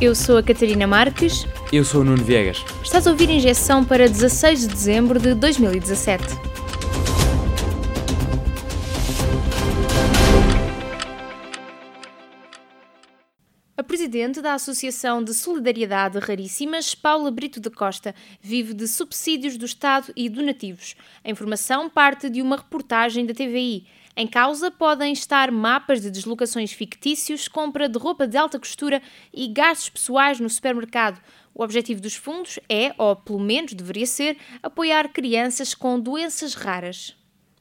Eu sou a Catarina Marques. Eu sou o Nuno Viegas. Estás a ouvir Injeção para 16 de dezembro de 2017. A presidente da Associação de Solidariedade Raríssimas, Paula Brito da Costa, vive de subsídios do Estado e donativos. A informação parte de uma reportagem da TVI. Em causa podem estar mapas de deslocações fictícios, compra de roupa de alta costura e gastos pessoais no supermercado. O objetivo dos fundos é, ou pelo menos deveria ser, apoiar crianças com doenças raras.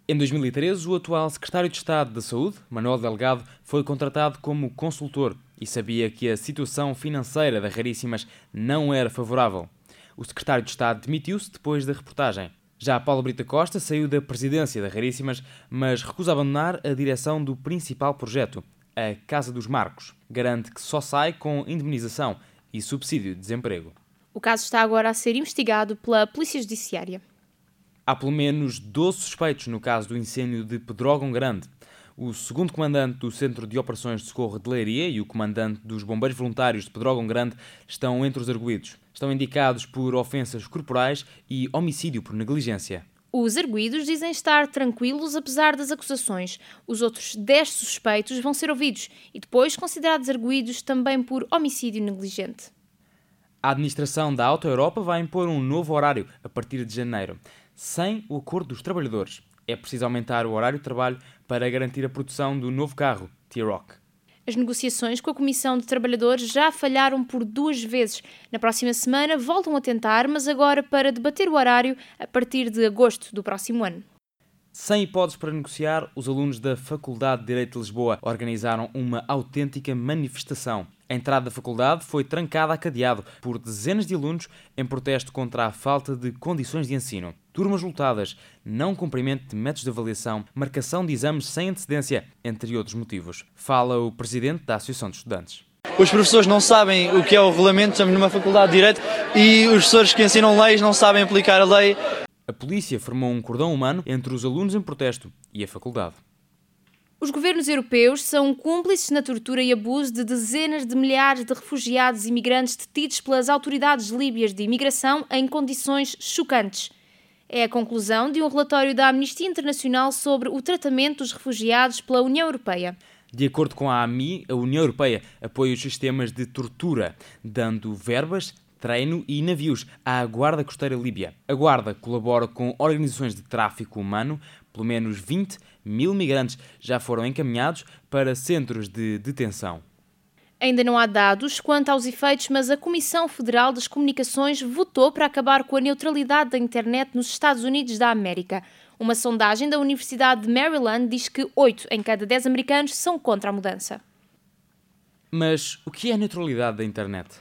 Em 2013, o atual secretário de Estado da Saúde, Manuel Delgado, foi contratado como consultor e sabia que a situação financeira da Raríssimas não era favorável. O secretário de Estado demitiu-se depois da reportagem. Já Paulo Brita Costa saiu da presidência da Raríssimas, mas recusa abandonar a direção do principal projeto, a Casa dos Marcos. Garante que só sai com indemnização e subsídio de desemprego. O caso está agora a ser investigado pela Polícia Judiciária. Há pelo menos 12 suspeitos no caso do incêndio de Pedrógão Grande. O segundo comandante do Centro de Operações de Socorro de Leiria e o comandante dos Bombeiros Voluntários de Pedrógão Grande estão entre os arguídos. Estão indicados por ofensas corporais e homicídio por negligência. Os arguídos dizem estar tranquilos apesar das acusações. Os outros 10 suspeitos vão ser ouvidos e depois considerados arguídos também por homicídio negligente. A administração da Auto Europa vai impor um novo horário a partir de janeiro sem o acordo dos trabalhadores. É preciso aumentar o horário de trabalho para garantir a produção do novo carro, T-Rock. As negociações com a Comissão de Trabalhadores já falharam por duas vezes. Na próxima semana voltam a tentar, mas agora para debater o horário a partir de agosto do próximo ano. Sem hipóteses para negociar, os alunos da Faculdade de Direito de Lisboa organizaram uma autêntica manifestação. A entrada da faculdade foi trancada a cadeado por dezenas de alunos em protesto contra a falta de condições de ensino. Turmas lotadas, não cumprimento de métodos de avaliação, marcação de exames sem antecedência, entre outros motivos. Fala o presidente da Associação de Estudantes. Os professores não sabem o que é o regulamento, estamos numa faculdade de Direito, e os professores que ensinam leis não sabem aplicar a lei. A polícia formou um cordão humano entre os alunos em protesto e a faculdade. Os governos europeus são cúmplices na tortura e abuso de dezenas de milhares de refugiados e imigrantes detidos pelas autoridades líbias de imigração em condições chocantes. É a conclusão de um relatório da Amnistia Internacional sobre o tratamento dos refugiados pela União Europeia. De acordo com a AMI, a União Europeia apoia os sistemas de tortura, dando verbas, treino e navios à Guarda Costeira Líbia. A Guarda colabora com organizações de tráfico humano. Pelo menos 20 mil migrantes já foram encaminhados para centros de detenção. Ainda não há dados quanto aos efeitos, mas a Comissão Federal das Comunicações votou para acabar com a neutralidade da internet nos Estados Unidos da América. Uma sondagem da Universidade de Maryland diz que 8 em cada 10 americanos são contra a mudança. Mas o que é a neutralidade da internet?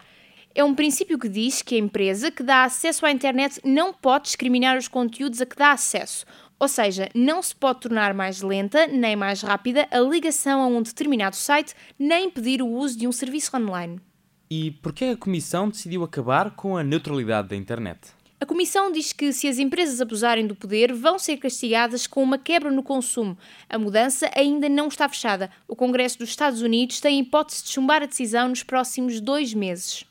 É um princípio que diz que a empresa que dá acesso à internet não pode discriminar os conteúdos a que dá acesso. Ou seja, não se pode tornar mais lenta nem mais rápida a ligação a um determinado site, nem impedir o uso de um serviço online. E por que a Comissão decidiu acabar com a neutralidade da internet? A Comissão diz que se as empresas abusarem do poder, vão ser castigadas com uma quebra no consumo. A mudança ainda não está fechada. O Congresso dos Estados Unidos tem a hipótese de chumbar a decisão nos próximos dois meses.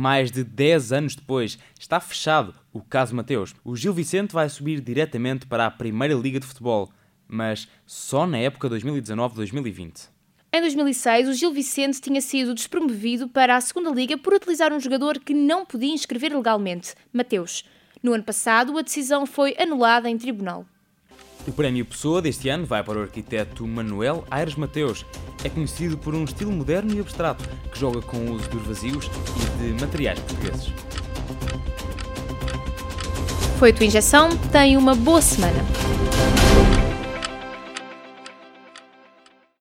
Mais de 10 anos depois, está fechado o caso Mateus. O Gil Vicente vai subir diretamente para a Primeira Liga de Futebol, mas só na época 2019-2020. Em 2006, o Gil Vicente tinha sido despromovido para a Segunda Liga por utilizar um jogador que não podia inscrever legalmente, Mateus. No ano passado, a decisão foi anulada em tribunal. O Prémio Pessoa deste ano vai para o arquiteto Manuel Aires Mateus. É conhecido por um estilo moderno e abstrato que joga com o uso dos vazios e de materiais portugueses. Foi a tua injeção. Tenha uma boa semana.